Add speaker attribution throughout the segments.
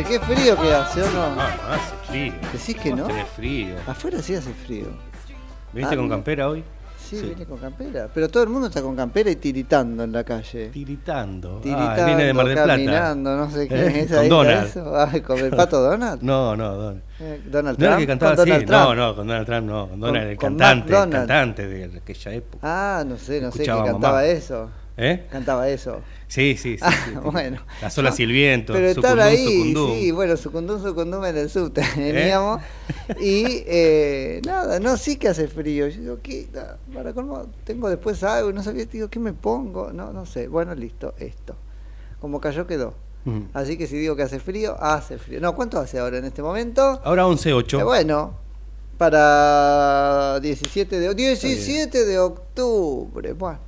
Speaker 1: hace, qué frío que hace, ¿o no?
Speaker 2: No, no hace frío.
Speaker 1: ¿Decís que no?
Speaker 2: tenés frío.
Speaker 1: Afuera sí hace frío.
Speaker 2: ¿Viniste
Speaker 1: Ah,
Speaker 2: con
Speaker 1: no.
Speaker 2: campera hoy?
Speaker 1: Sí,
Speaker 2: Sí.
Speaker 1: viene con campera. Pero todo el mundo está con campera y tiritando en la calle.
Speaker 2: Tiritando.
Speaker 1: Tiritando,
Speaker 2: ah, viene de Mar del Plata.
Speaker 1: caminando, no sé qué
Speaker 2: ¿Eh?
Speaker 1: es.
Speaker 2: Con Donald.
Speaker 1: eso. Ay, ¿Con el pato Donald?
Speaker 2: No, no, Donald.
Speaker 1: Eh, Donald
Speaker 2: No
Speaker 1: Trump.
Speaker 2: el que cantaba así.
Speaker 1: Donald
Speaker 2: No,
Speaker 1: Trump.
Speaker 2: no, con Donald Trump no. Con Donald, el
Speaker 1: con
Speaker 2: cantante. El cantante de aquella época.
Speaker 1: Ah, no sé, no sé, que cantaba
Speaker 2: mamá.
Speaker 1: eso.
Speaker 2: ¿Eh?
Speaker 1: Cantaba eso.
Speaker 2: Sí, sí, sí.
Speaker 1: Ah,
Speaker 2: sí, sí.
Speaker 1: bueno.
Speaker 2: Las olas
Speaker 1: No,
Speaker 2: y el viento.
Speaker 1: Pero estar
Speaker 2: sucundum,
Speaker 1: ahí,
Speaker 2: sucundum.
Speaker 1: sí, bueno, sucundum, sucundum en el subte
Speaker 2: ¿Eh?
Speaker 1: veníamos. Y eh, nada, no, sí que hace frío. Yo digo, ¿qué? Para colmo, tengo después algo, no sabía, digo, ¿qué me pongo? No, no sé. Bueno, listo, esto. Como cayó, quedó.
Speaker 2: Ujú.
Speaker 1: Así que si digo que hace frío, hace frío. No, ¿cuánto hace ahora en este momento?
Speaker 2: Ahora 11.8.
Speaker 1: Eh, bueno, para 17 de, 17 de octubre. Bueno,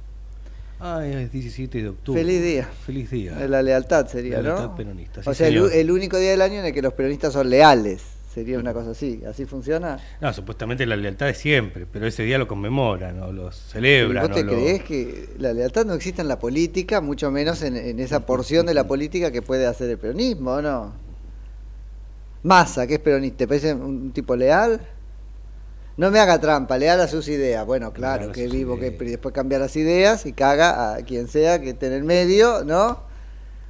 Speaker 2: Ay, es 17 de octubre.
Speaker 1: Feliz día.
Speaker 2: Feliz día.
Speaker 1: de la lealtad sería,
Speaker 2: La
Speaker 1: ¿no?
Speaker 2: lealtad peronista, sí,
Speaker 1: o sea, el, único día del año en el que los peronistas son leales. Sería una cosa así. ¿Así funciona?
Speaker 2: No, supuestamente la lealtad es siempre, pero ese día lo conmemoran o lo
Speaker 1: ¿Y
Speaker 2: celebran.
Speaker 1: ¿Vos te
Speaker 2: lo-
Speaker 1: crees que la lealtad no existe en la política, mucho menos en, en esa porción de la política que puede hacer el peronismo, ¿o no? Massa, que es peronista, ¿te parece un tipo leal? No me haga trampa, leal a sus ideas. Bueno, claro, que vivo, que
Speaker 2: ideas.
Speaker 1: después cambia las ideas y caga a quien sea que esté en el medio, ¿no?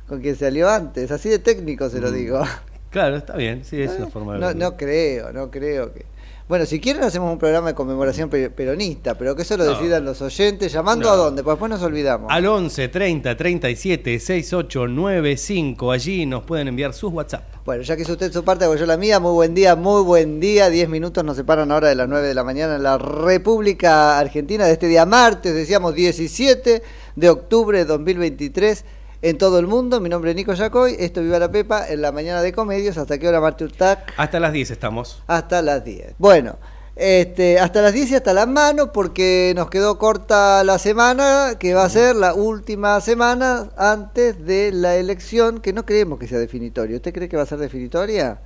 Speaker 1: Con quien salió antes. Así de técnico se lo
Speaker 2: Mm.
Speaker 1: digo.
Speaker 2: Claro, está bien, sí, es una forma de
Speaker 1: No, no creo, no creo que. Bueno, si quieren hacemos un programa de conmemoración pe- peronista, pero que eso lo
Speaker 2: No.
Speaker 1: decidan los oyentes, llamando
Speaker 2: No.
Speaker 1: a dónde, pues después nos olvidamos.
Speaker 2: Al 11 30 37 68 95, allí nos pueden enviar sus WhatsApp.
Speaker 1: Bueno, ya que hizo usted su parte, hago yo la mía. Muy buen día, muy buen día. Diez minutos nos separan ahora de las 9 de la mañana en la República Argentina de este día martes, decíamos 17 de octubre de 2023 en todo el mundo. Mi nombre es Nico Yacoy, esto Viva la Pepa en la mañana de Comedios. ¿Hasta qué hora, Marte Urtac?
Speaker 2: Hasta las 10 estamos.
Speaker 1: Hasta las 10. Bueno, este, hasta las 10 y hasta las manos porque nos quedó corta la semana, que va a ser la última semana antes de la elección, que no creemos que sea definitoria. ¿Usted cree que va a ser definitoria?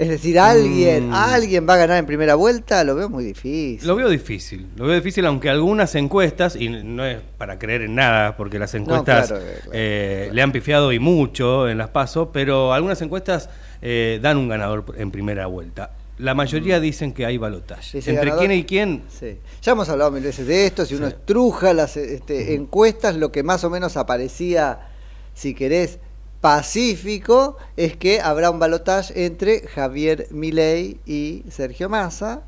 Speaker 1: Es decir, alguien,
Speaker 2: Mm.
Speaker 1: alguien va a ganar en primera vuelta, lo veo muy difícil.
Speaker 2: Lo veo difícil, lo veo difícil, aunque algunas encuestas, y no es para creer en nada, porque las encuestas
Speaker 1: claro, claro,
Speaker 2: eh, le han pifiado y mucho en las pasos, pero algunas encuestas eh, dan un ganador en primera vuelta.
Speaker 3: la mayoría dicen que hay balotaje. ¿Entre
Speaker 1: ganador-
Speaker 3: quién y quién?
Speaker 1: Sí. Ya hemos hablado mil veces de esto, si uno estruja las este, encuestas, lo que más o menos aparecía, si querés, pacífico, es que habrá un balotaje entre Javier Milei y Sergio Massa,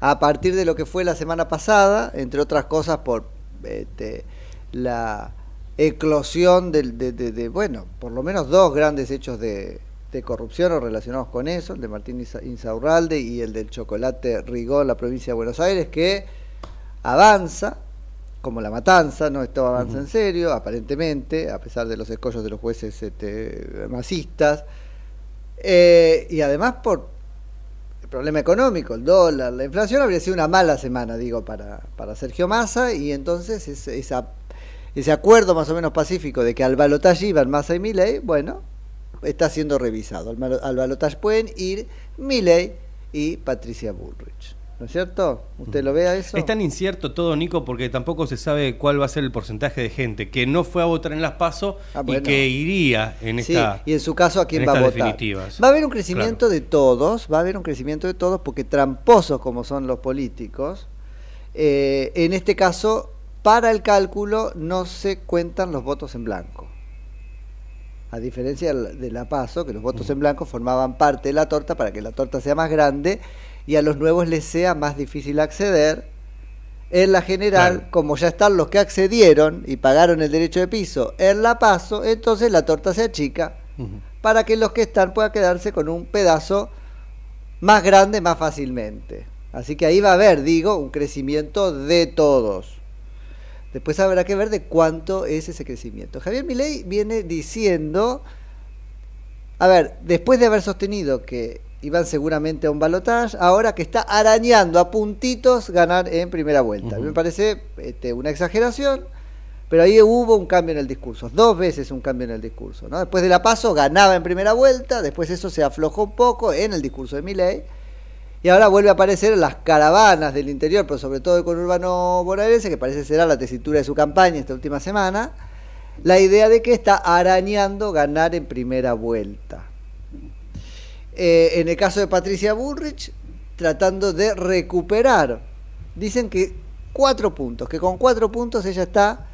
Speaker 1: a partir de lo que fue la semana pasada, entre otras cosas por este, la eclosión de, de- de, bueno, por lo menos dos grandes hechos de, corrupción o relacionados con eso, el de Martín Insa- Insaurralde y el del chocolate Rigó en la provincia de Buenos Aires, que avanza, como la matanza, no esto avanza en serio, aparentemente, a pesar de los escollos de los jueces este, masistas, eh, y además por el problema económico, el dólar, la inflación, habría sido una mala semana, digo, para, para Sergio Massa, y entonces ese, esa, ese acuerdo más o menos pacífico de que al balotaje iban Massa y Milei, bueno, está siendo revisado. Al, al balotaje pueden ir Milei y Patricia Bullrich. ¿No es cierto? ¿Usted lo ve a eso?
Speaker 3: Es tan incierto todo, Nico, porque tampoco se sabe cuál va a ser el porcentaje de gente que no fue a votar en las PASO
Speaker 1: Ah,
Speaker 3: y que iría en
Speaker 1: Sí,
Speaker 3: esta.
Speaker 1: y en su caso a quién va a votar.
Speaker 3: definitivas.
Speaker 1: Va a haber un crecimiento de todos, va a haber un crecimiento de todos porque tramposos como son los políticos, eh, en este caso para el cálculo no se cuentan los votos en blanco. A diferencia de la- de la PASO, que los votos en blanco formaban parte de la torta para que la torta sea más grande y a los nuevos les sea más difícil acceder. En la general,
Speaker 3: Claro.
Speaker 1: como ya están los que accedieron y pagaron el derecho de piso en la PASO, entonces la torta se achica para que los que están puedan quedarse con un pedazo más grande más fácilmente. Así que ahí va a haber, digo, un crecimiento de todos. Después habrá que ver de cuánto es ese crecimiento. Javier Milei viene diciendo, a ver, después de haber sostenido que iban seguramente a un balotaje, ahora que está arañando a puntitos ganar en primera vuelta. Me parece este, una exageración, pero ahí hubo un cambio en el discurso, dos veces un cambio en el discurso. ¿no? Después de la paso ganaba en primera vuelta, después eso se aflojó un poco en el discurso de Milei, y ahora vuelve a aparecer en las caravanas del interior, pero sobre todo con Urbano bonaerense, que parece será la tesitura de su campaña esta última semana, la idea de que está arañando ganar en primera vuelta. Eh, en el caso de Patricia Bullrich, tratando de recuperar. Dicen que cuatro puntos, que con cuatro puntos ella está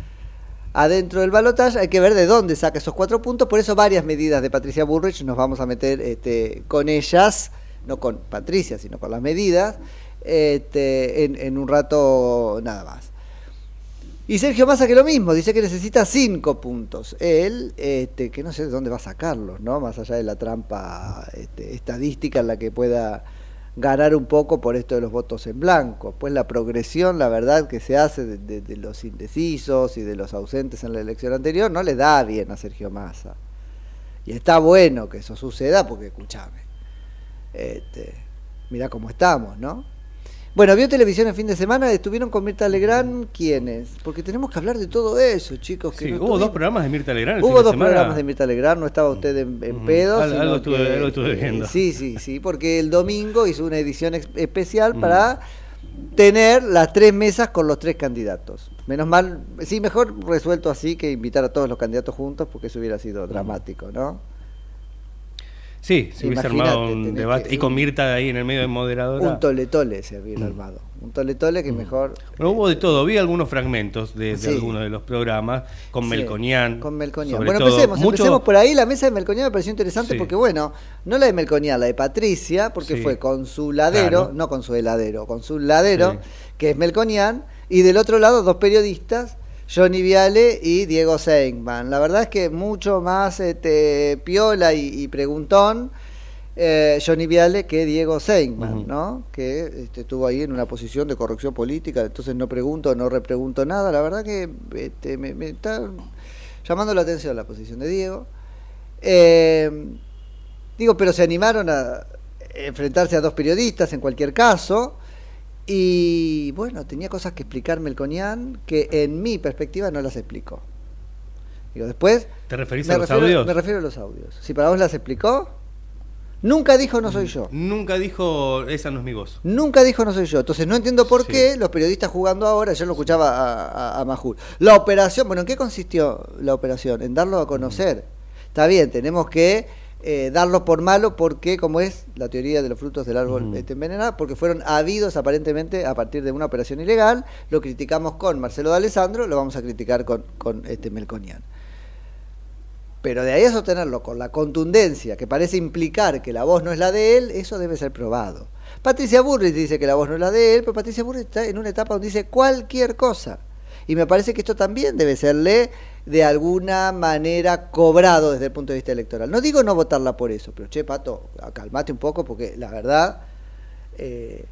Speaker 1: adentro del balotaje. Hay que ver de dónde saca esos cuatro puntos. Por eso varias medidas de Patricia Bullrich nos vamos a meter este, con ellas, no con Patricia, sino con las medidas, este, en, en un rato nada más. Y Sergio Massa que lo mismo, dice que necesita cinco puntos. Él, este, que no sé de dónde va a sacarlos, ¿no? Más allá de la trampa este, estadística en la que pueda ganar un poco por esto de los votos en blanco. Pues la progresión, la verdad, que se hace de, los indecisos y de los ausentes en la elección anterior no le da bien a Sergio Massa. Y está bueno que eso suceda porque, escúchame, este, mira cómo estamos, ¿no? Bueno, vio televisión el fin de semana, estuvieron con Mirta Legrand, ¿quiénes? Porque tenemos que hablar de todo eso, chicos. Que
Speaker 3: Sí,
Speaker 1: no
Speaker 3: hubo dos programas de Mirta Legrand. el
Speaker 1: Hubo
Speaker 3: fin de
Speaker 1: dos
Speaker 3: semana.
Speaker 1: programas de Mirta Legrand, no estaba usted en, en pedo.
Speaker 3: Al- algo estuve-
Speaker 1: que-
Speaker 3: algo estuve
Speaker 1: eh,
Speaker 3: viendo.
Speaker 1: Sí, sí, sí, porque el domingo hizo una edición especial para tener las tres mesas con los tres candidatos. Menos mal, sí, mejor resuelto así que invitar a todos los candidatos juntos, porque eso hubiera sido dramático, ¿no?
Speaker 3: Sí, se hubiese armado un debate.
Speaker 1: que-
Speaker 3: Y con Mirta ahí en el medio de moderadora.
Speaker 1: Un tole-tole se había armado. Un tole-tole que mejor...
Speaker 3: Bueno, hubo de todo. Vi algunos fragmentos de, de
Speaker 1: Sí.
Speaker 3: algunos de los programas con
Speaker 1: Sí,
Speaker 3: Melconian.
Speaker 1: Con Melconian. Bueno,
Speaker 3: todo.
Speaker 1: empecemos,
Speaker 3: Mucho-
Speaker 1: empecemos por ahí. La mesa de Melconian me pareció interesante
Speaker 3: Sí.
Speaker 1: porque, bueno, no la de Melconian, la de Patricia, porque fue con su ladero,
Speaker 3: Claro.
Speaker 1: no con su heladero, con su ladero, que es Melconian, y del otro lado dos periodistas, Johnny Viale y Diego Seigman. La verdad es que mucho más este, piola y, y preguntón. eh, Johnny Viale que Diego Seigman,
Speaker 3: Ujú.
Speaker 1: ¿no? Que este, estuvo ahí en una posición de corrección política, entonces no pregunto, no repregunto nada. La verdad que este, me, me está llamando la atención la posición de Diego. Eh, digo, pero se animaron a enfrentarse a dos periodistas en cualquier caso. Y bueno, tenía cosas que explicarme el Conián que en mi perspectiva no las explicó. Digo, después.
Speaker 3: ¿Te referís a los
Speaker 1: refiero-
Speaker 3: audios?
Speaker 1: Me refiero a los audios. Si para vos las explicó, nunca dijo no soy yo.
Speaker 3: Nunca dijo, esa no es mi voz.
Speaker 1: Nunca dijo no soy yo. Entonces no entiendo por
Speaker 3: Sí.
Speaker 1: qué los periodistas jugando ahora, yo lo escuchaba a, a, a Majul. La operación, bueno, ¿en qué consistió la operación? En darlo a conocer. Está bien, tenemos que eh, darlo por malo porque, como es la teoría de los frutos del árbol este, envenenado, porque fueron habidos aparentemente a partir de una operación ilegal, lo criticamos con Marcelo de Alessandro, lo vamos a criticar con, con este Melconian. Pero de ahí a sostenerlo con la contundencia que parece implicar que la voz no es la de él, eso debe ser probado. Patricia Burris dice que la voz no es la de él, pero Patricia Burris está en una etapa donde dice cualquier cosa. Y me parece que esto también debe serle de alguna manera cobrado desde el punto de vista electoral. No digo no votarla por eso, pero che, Pato, calmate un poco porque la verdad eh,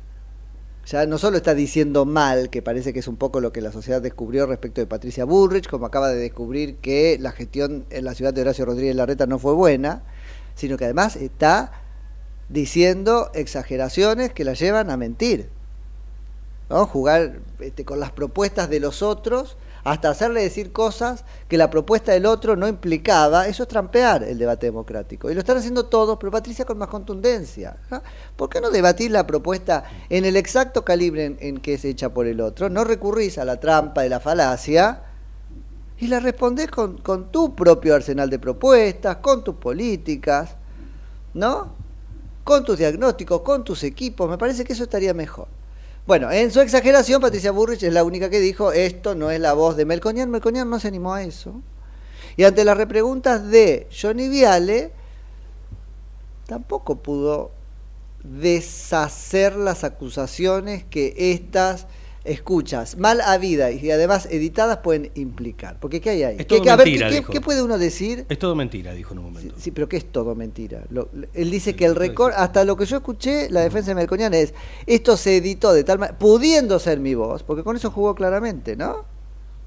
Speaker 1: ya no solo está diciendo mal, que parece que es un poco lo que la sociedad descubrió respecto de Patricia Bullrich, como acaba de descubrir que la gestión en la ciudad de Horacio Rodríguez Larreta no fue buena, sino que además está diciendo exageraciones que la llevan a mentir. ¿no? Jugar este, con las propuestas de los otros hasta hacerle decir cosas que la propuesta del otro no implicaba, eso es trampear el debate democrático. Y lo están haciendo todos, pero Patricia con más contundencia. ¿Por qué no debatir la propuesta en el exacto calibre en, que es hecha por el otro? No recurrís a la trampa de la falacia y la respondés con, con tu propio arsenal de propuestas, con tus políticas, ¿no? Con tus diagnósticos, con tus equipos. Me parece que eso estaría mejor. Bueno, en su exageración, Patricia Burrich es la única que dijo, esto no es la voz de Melconian. Melconian no se animó a eso. Y ante las repreguntas de Johnny Viale, tampoco pudo deshacer las acusaciones que estas escuchas mal habidas y además editadas pueden implicar. Porque ¿qué hay ahí?
Speaker 3: Es todo
Speaker 1: ¿Qué,
Speaker 3: mentira,
Speaker 1: ¿qué,
Speaker 3: dijo.
Speaker 1: qué puede uno decir?
Speaker 3: Es todo mentira, dijo en un momento.
Speaker 1: Sí, pero ¿qué es todo mentira? Lo- él dice que el récord, hasta lo que yo escuché, la defensa de Melconian es, esto se editó de tal manera, pudiendo ser mi voz, porque con eso jugó claramente, ¿no?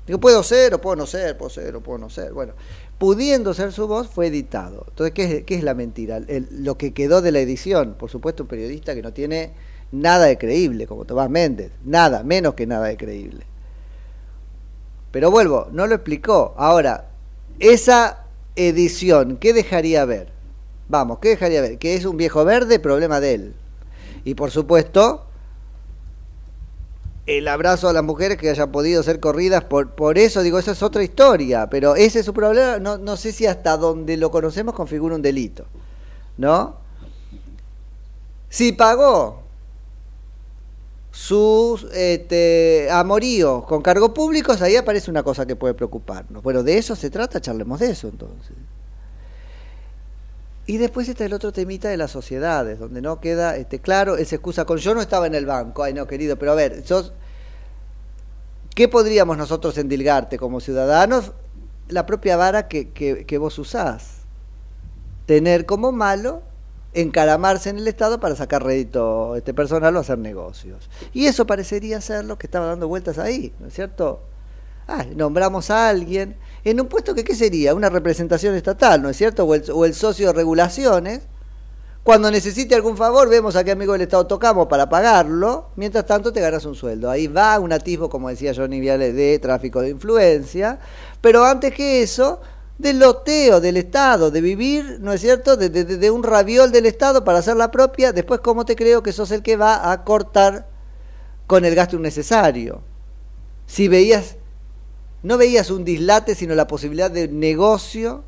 Speaker 1: Digo, puedo ser o puedo no ser, puedo ser o puedo no ser. Bueno, pudiendo ser su voz, fue editado. Entonces, ¿qué es, qué es la mentira? El- lo que quedó de la edición, por supuesto, un periodista que no tiene nada de creíble, como Tomás Méndez, nada, menos que nada de creíble. Pero vuelvo, no lo explicó. Ahora, esa edición, ¿qué dejaría ver? Vamos, ¿qué dejaría ver? Que es un viejo verde, problema de él. Y por supuesto, el abrazo a las mujeres que hayan podido ser corridas por, por eso, digo, esa es otra historia, pero ese es su problema, no, no sé si hasta donde lo conocemos configura un delito, ¿no? Si pagó sus este, amoríos con cargos públicos, ahí aparece una cosa que puede preocuparnos. Bueno, de eso se trata, charlemos de eso entonces. Y después está el otro temita de las sociedades, donde no queda este, claro, se excusa con yo no estaba en el banco, ay no querido, pero a ver, sos, ¿qué podríamos nosotros endilgarte como ciudadanos? La propia vara que, que, que vos usás. Tener como malo encaramarse en el Estado para sacar rédito este personal o hacer negocios. Y eso parecería ser lo que estaba dando vueltas ahí, ¿no es cierto? Ah, nombramos a alguien en un puesto que, ¿qué sería? Una representación estatal, ¿no es cierto? O el, socio de regulaciones. Cuando necesite algún favor, vemos a qué amigo del Estado tocamos para pagarlo. Mientras tanto, te ganas un sueldo. Ahí va un atisbo, como decía Johnny Viale, de tráfico de influencia. Pero antes que eso, del loteo del Estado, de vivir, ¿no es cierto?, de, un raviol del Estado para hacer la propia, después cómo te creo que sos el que va a cortar con el gasto innecesario. Si veías, no veías un dislate, sino la posibilidad de negocio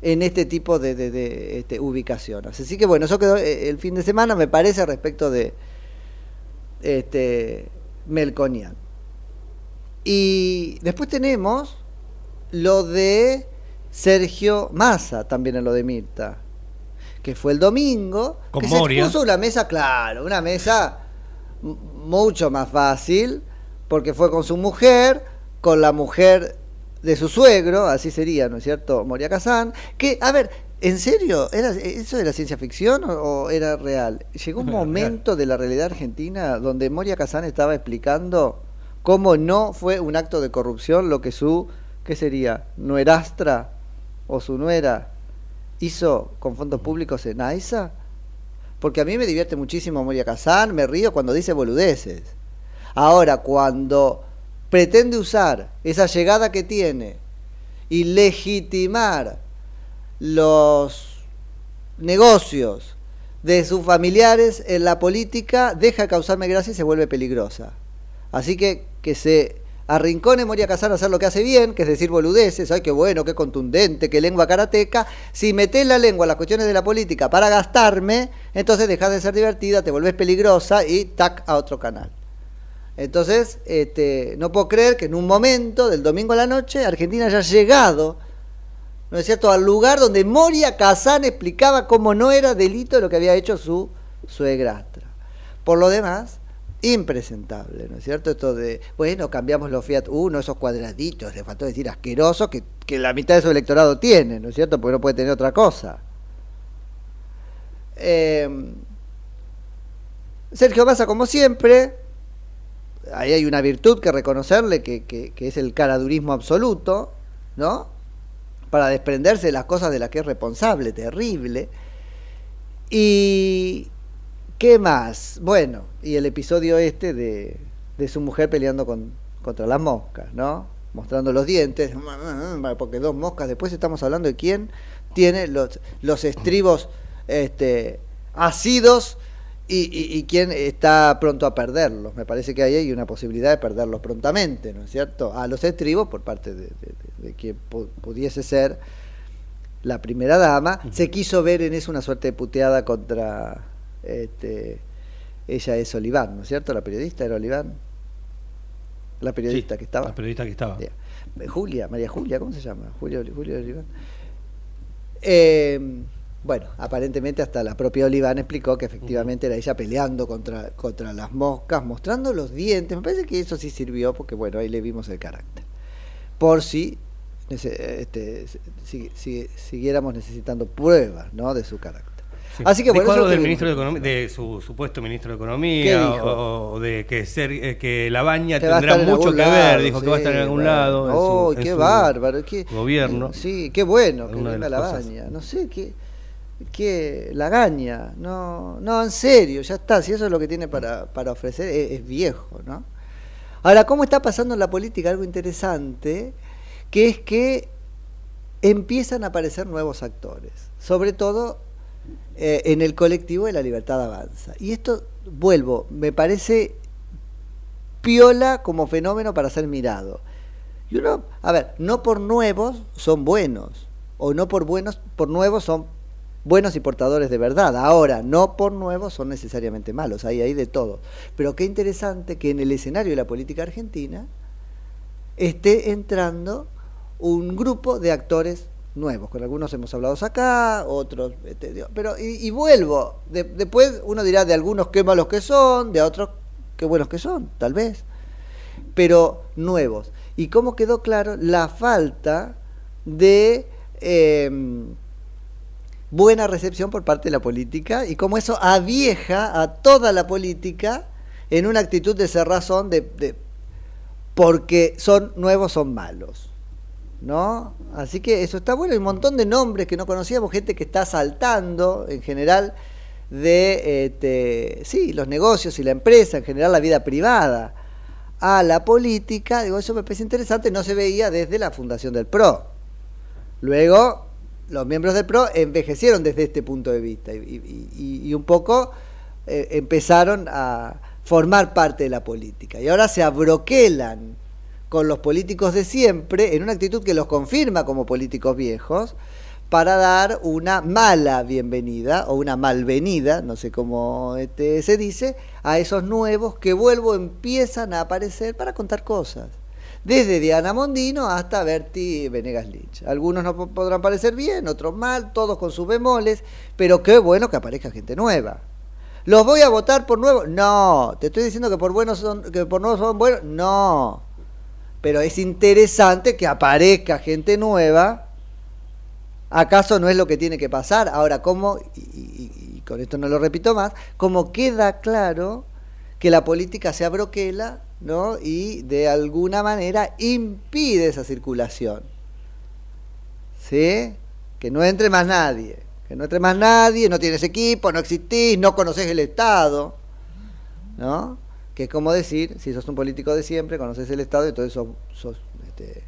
Speaker 1: en este tipo de, este, ubicaciones. Así que bueno, eso quedó eh, el fin de semana, me parece, respecto de este, Melconian. Y después tenemos lo de Sergio Massa, también en lo de Mirta, que fue el domingo,
Speaker 3: Con
Speaker 1: que
Speaker 3: Moria.
Speaker 1: se expuso una mesa, claro, una mesa mucho más fácil, porque fue con su mujer, con la mujer de su suegro, así sería, ¿no es cierto? Moria Kazán, que, a ver, ¿en serio? ¿Era, ¿Eso era ciencia ficción o, o era real? Llegó un momento de la realidad argentina donde Moria Kazán estaba explicando cómo no fue un acto de corrupción lo que su, ¿qué sería? Nuerastra o su nuera hizo con fondos públicos en AISA. Porque a mí me divierte muchísimo Moria Kazán, me río cuando dice boludeces. Ahora, cuando pretende usar esa llegada que tiene y legitimar los negocios de sus familiares en la política, deja de causarme gracia y se vuelve peligrosa. Así que que se arrincone Moria Casano a hacer lo que hace bien, que es decir boludeces, ay, qué bueno, qué contundente, qué lengua karateca. Si metés la lengua en las cuestiones de la política para gastarme, entonces dejas de ser divertida, te volvés peligrosa y tac a otro canal. Entonces, este, no puedo creer que en un momento del domingo a la noche Argentina haya llegado, ¿no es cierto?, al lugar donde Moria Kazan explicaba cómo no era delito lo que había hecho su suegrastra. Por lo demás, impresentable, ¿no es cierto? Esto de, bueno, cambiamos los Fiat Uno, esos cuadraditos, le faltó decir asqueroso, que, que la mitad de su electorado tiene, ¿no es cierto? Porque no puede tener otra cosa. Eh, Sergio Massa, como siempre, ahí hay una virtud que reconocerle, que, que, que es el caradurismo absoluto, ¿no? Para desprenderse de las cosas de las que es responsable, terrible. Y, ¿Qué más? Bueno, y el episodio este de, de su mujer peleando con, contra las moscas, ¿no? Mostrando los dientes, porque dos moscas, después estamos hablando de quién tiene los, los estribos este, ácidos y, y, y, quién está pronto a perderlos. Me parece que ahí hay una posibilidad de perderlos prontamente, ¿no es cierto? A los estribos por parte de, de, de quien pudiese ser la primera dama. Uh -huh. Se quiso ver en eso una suerte de puteada contra este, ella es Oliván, ¿no es cierto? La periodista era Oliván. La periodista
Speaker 2: sí,
Speaker 1: que estaba.
Speaker 2: La periodista que estaba.
Speaker 1: Yeah. Julia, María Julia, ¿cómo se llama? Julia, Julia Oliván. Eh, bueno, aparentemente hasta la propia Oliván explicó que efectivamente uh -huh. era ella peleando contra, contra las moscas, mostrando los dientes. Me parece que eso sí sirvió porque, bueno, ahí le vimos el carácter. Por si este, si, si, siguiéramos necesitando pruebas ¿no? de su carácter.
Speaker 2: Sí. Así que bueno, algo del ministro de Economía, de su supuesto ministro de Economía, o, o, de que ser eh, que la baña que tendrá mucho que lado, ver, dijo sí, que va a estar en algún lado.
Speaker 1: Oh, en su, qué en bárbaro, qué
Speaker 2: gobierno.
Speaker 1: Sí, qué bueno que venga la baña. No sé qué que la gaña, no, no, en serio, ya está, si eso es lo que tiene para, para ofrecer, es, es viejo, ¿no? Ahora, ¿cómo está pasando en la política algo interesante? Que es que empiezan a aparecer nuevos actores, sobre todo eh, en el colectivo de la libertad avanza. Y esto, vuelvo, me parece piola como fenómeno para ser mirado. Y uno, a ver, no por nuevos son buenos, o no por buenos, por nuevos son buenos y portadores de verdad. Ahora, no por nuevos son necesariamente malos, ahí hay de todo. Pero qué interesante que en el escenario de la política argentina esté entrando un grupo de actores nuevos, con algunos hemos hablado acá, otros, este, pero y, vuelvo, de, después uno dirá de algunos qué malos que son, de otros qué buenos que son, tal vez, pero nuevos. Y cómo quedó claro la falta de eh, buena recepción por parte de la política y cómo eso avieja a toda la política en una actitud de cerrazón de porque son nuevos son malos. ¿No? Así que eso está bueno, hay un montón de nombres que no conocíamos, gente que está saltando en general de este, sí, los negocios y la empresa, en general la vida privada, a la política, digo, eso me parece interesante, no se veía desde la fundación del PRO. Luego, los miembros del PRO envejecieron desde este punto de vista y, un poco eh, empezaron a formar parte de la política. Y ahora se abroquelan con los políticos de siempre, en una actitud que los confirma como políticos viejos, para dar una mala bienvenida o una malvenida, no sé cómo este, se dice, a esos nuevos que vuelvo empiezan a aparecer para contar cosas. Desde Diana Mondino hasta Berti Venegas Lynch. Algunos no podrán parecer bien, otros mal, todos con sus bemoles, pero qué bueno que aparezca gente nueva. ¿Los voy a votar por nuevos? No. ¿Te estoy diciendo que por buenos son, que por nuevos son buenos? No pero es interesante que aparezca gente nueva. ¿Acaso no es lo que tiene que pasar? Ahora, ¿cómo, y, con esto no lo repito más, cómo queda claro que la política se abroquela ¿no? y de alguna manera impide esa circulación? ¿Sí? Que no entre más nadie, que no entre más nadie, no tienes equipo, no existís, no conoces el Estado, ¿no? Que es como decir, si sos un político de siempre, conoces el Estado y entonces sos, sos este,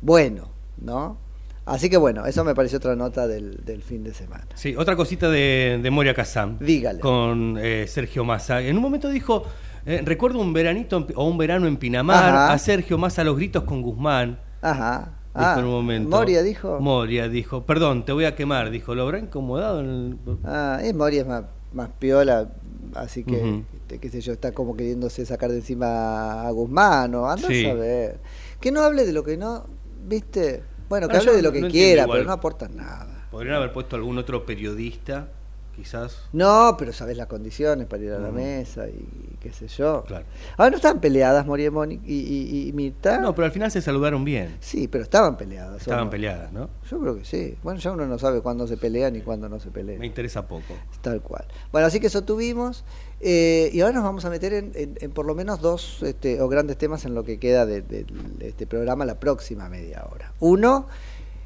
Speaker 1: bueno, ¿no? Así que bueno, eso me pareció otra nota del, del fin de semana.
Speaker 2: Sí, otra cosita de, de Moria Kazán.
Speaker 1: Dígale.
Speaker 2: Con eh, Sergio Massa. En un momento dijo, Eh, recuerdo un veranito o un verano en Pinamar, a Sergio más a los gritos con Guzmán.
Speaker 1: Ajá.
Speaker 2: Dijo ah, en un momento.
Speaker 1: Moria dijo.
Speaker 2: Moria dijo, perdón, te voy a quemar, dijo, ¿lo habrá incomodado? En el...
Speaker 1: Ah, es Moria es más, más piola, así que, este, qué sé yo, está como queriéndose sacar de encima a Guzmán o anda a ver. Que no hable de lo que no, viste, bueno, que hable de lo que quiera, pero no aporta nada.
Speaker 2: Podrían haber puesto algún otro periodista quizás.
Speaker 1: No, pero sabes las condiciones para ir a la mesa y qué sé yo. Claro. Ahora no estaban peleadas Moria y, y, y, Mirta.
Speaker 2: No, pero al final se saludaron bien.
Speaker 1: Sí, pero estaban peleadas.
Speaker 2: Estaban peleadas, ¿no?
Speaker 1: Yo creo que sí. Bueno, ya uno no sabe cuándo se pelean y cuándo no se pelean.
Speaker 2: Me interesa poco.
Speaker 1: Tal cual. Bueno, así que eso tuvimos. Eh, y ahora nos vamos a meter en, por lo menos dos este, o grandes temas en lo que queda de este programa la próxima media hora. Uno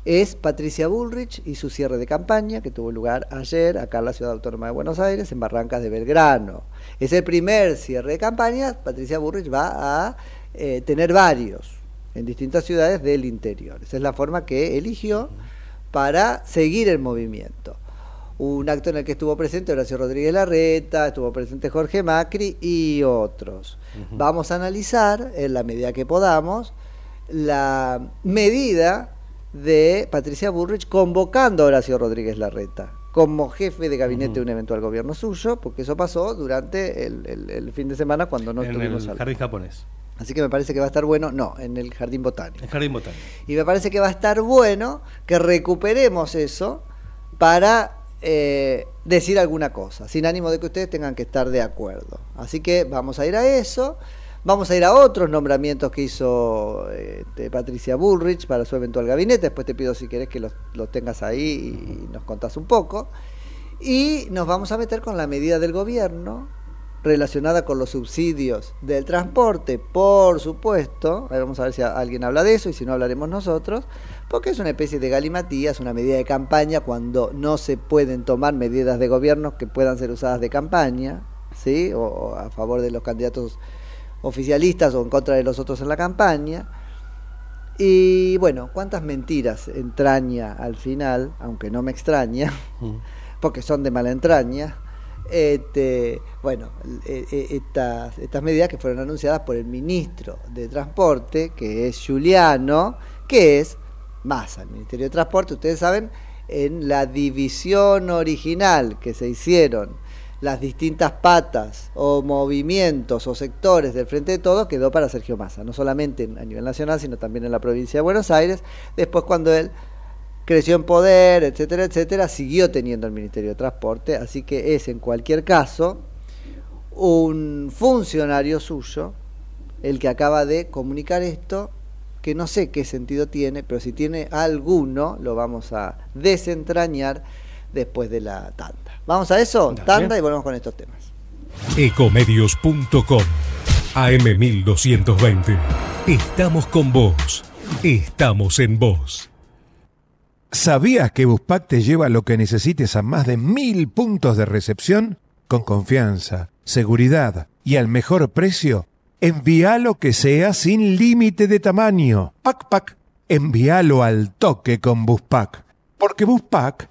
Speaker 1: es Patricia Bullrich y su cierre de campaña que tuvo lugar ayer acá en la Ciudad Autónoma de Buenos Aires, en Barrancas de Belgrano. Es el primer cierre de campaña, Patricia Bullrich va a eh, tener varios en distintas ciudades del interior. Esa es la forma que eligió para seguir el movimiento. Un acto en el que estuvo presente Horacio Rodríguez Larreta, estuvo presente Jorge Macri y otros. Vamos a analizar, en la medida que podamos, la medida de Patricia Burrich convocando a Horacio Rodríguez Larreta como jefe de gabinete de un eventual gobierno suyo, porque eso pasó durante el, fin de semana cuando no
Speaker 2: en el jardín japonés.
Speaker 1: Así que me parece que va a estar bueno, no, en el jardín botánico.
Speaker 2: El jardín botánico.
Speaker 1: Y me parece que va a estar bueno que recuperemos eso para eh, decir alguna cosa, sin ánimo de que ustedes tengan que estar de acuerdo. Así que vamos a ir a eso. Vamos a ir a otros nombramientos que hizo este, Patricia Bullrich para su eventual gabinete. Después te pido si querés que los, tengas ahí y nos contás un poco. Y nos vamos a meter con la medida del gobierno relacionada con los subsidios del transporte, por supuesto. vamos a ver si alguien habla de eso y si no hablaremos nosotros, porque es una especie de galimatías, una medida de campaña cuando no se pueden tomar medidas de gobierno que puedan ser usadas de campaña, ¿sí? o a favor de los candidatos oficialistas o en contra de los otros en la campaña. Y bueno, cuántas mentiras entraña al final, aunque no me extraña, porque son de mala entraña. Este, bueno, e, e, estas, estas medidas que fueron anunciadas por el ministro de Transporte, que es Juliano, que es más al Ministerio de Transporte, ustedes saben, en la división original que se hicieron las distintas patas o movimientos o sectores del Frente de Todos quedó para Sergio Massa, no solamente a nivel nacional, sino también en la provincia de Buenos Aires. Después cuando él creció en poder, etcétera, etcétera, siguió teniendo el Ministerio de Transporte, así que es en cualquier caso un funcionario suyo el que acaba de comunicar esto, que no sé qué sentido tiene, pero si tiene alguno, lo vamos a desentrañar después de la tanda. ¿Vamos a eso? Tanda y volvemos con estos temas.
Speaker 3: Ecomedios.com AM1220. Estamos con vos. Estamos en vos. ¿Sabías que Buspack te lleva lo que necesites a más de mil puntos de recepción? Con confianza, seguridad y al mejor precio. Envíalo que sea sin límite de tamaño. Pac Pac. Envíalo al toque con Buspack. Porque Buspack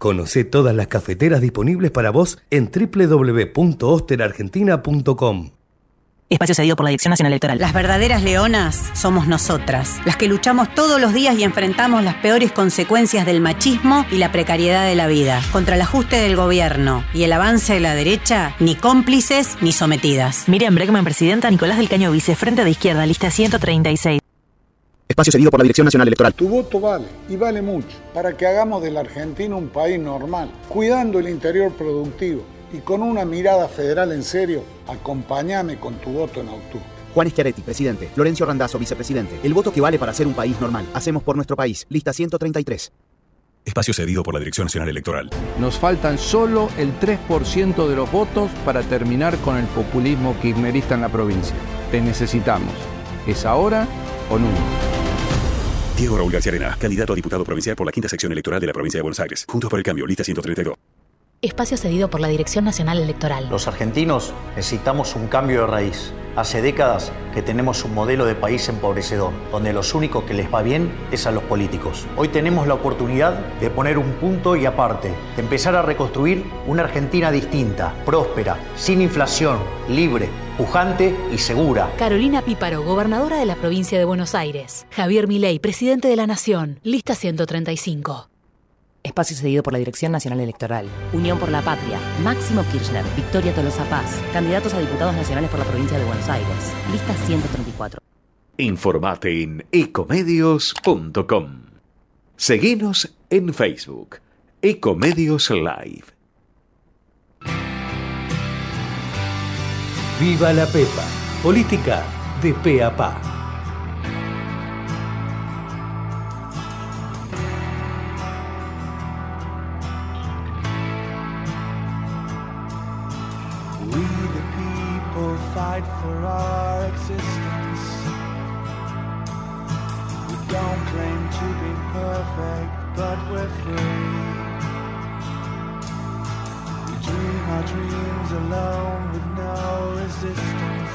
Speaker 3: Conoce todas las cafeteras disponibles para vos en www.osterargentina.com.
Speaker 4: Espacio cedido por la Dirección Nacional Electoral.
Speaker 5: Las verdaderas leonas somos nosotras, las que luchamos todos los días y enfrentamos las peores consecuencias del machismo y la precariedad de la vida. Contra el ajuste del gobierno y el avance de la derecha, ni cómplices ni sometidas.
Speaker 4: Miriam Bregman, presidenta, Nicolás del Caño Vice, Frente de Izquierda, lista 136.
Speaker 6: Espacio cedido por la Dirección Nacional Electoral.
Speaker 7: Tu voto vale, y vale mucho, para que hagamos de la Argentina un país normal, cuidando el interior productivo y con una mirada federal en serio, acompáñame con tu voto en octubre.
Speaker 6: Juan Schiaretti, presidente. Florencio Randazzo, vicepresidente. El voto que vale para ser un país normal. Hacemos por nuestro país. Lista 133.
Speaker 8: Espacio cedido por la Dirección Nacional Electoral.
Speaker 9: Nos faltan solo el 3% de los votos para terminar con el populismo kirchnerista en la provincia. Te necesitamos. ¿Es ahora o nunca?
Speaker 8: Diego Raúl García Arena, candidato a diputado provincial por la quinta sección electoral de la provincia de Buenos Aires. Juntos por el cambio, lista 132.
Speaker 4: Espacio cedido por la Dirección Nacional Electoral.
Speaker 10: Los argentinos necesitamos un cambio de raíz. Hace décadas que tenemos un modelo de país empobrecedor, donde los únicos que les va bien es a los políticos. Hoy tenemos la oportunidad de poner un punto y aparte, de empezar a reconstruir una Argentina distinta, próspera, sin inflación, libre, pujante y segura.
Speaker 4: Carolina Píparo, gobernadora de la provincia de Buenos Aires. Javier Milei, presidente de la Nación. Lista 135. Espacio cedido por la Dirección Nacional Electoral. Unión por la Patria. Máximo Kirchner. Victoria Tolosa Paz. Candidatos a diputados nacionales por la provincia de Buenos Aires. Lista 134.
Speaker 11: Informate en ecomedios.com. Seguinos en Facebook. Ecomedios Live.
Speaker 12: Viva la Pepa. Política de pe a pa.
Speaker 13: Fight for our existence. We don't claim to be perfect, but we're free. We dream our dreams alone with no resistance.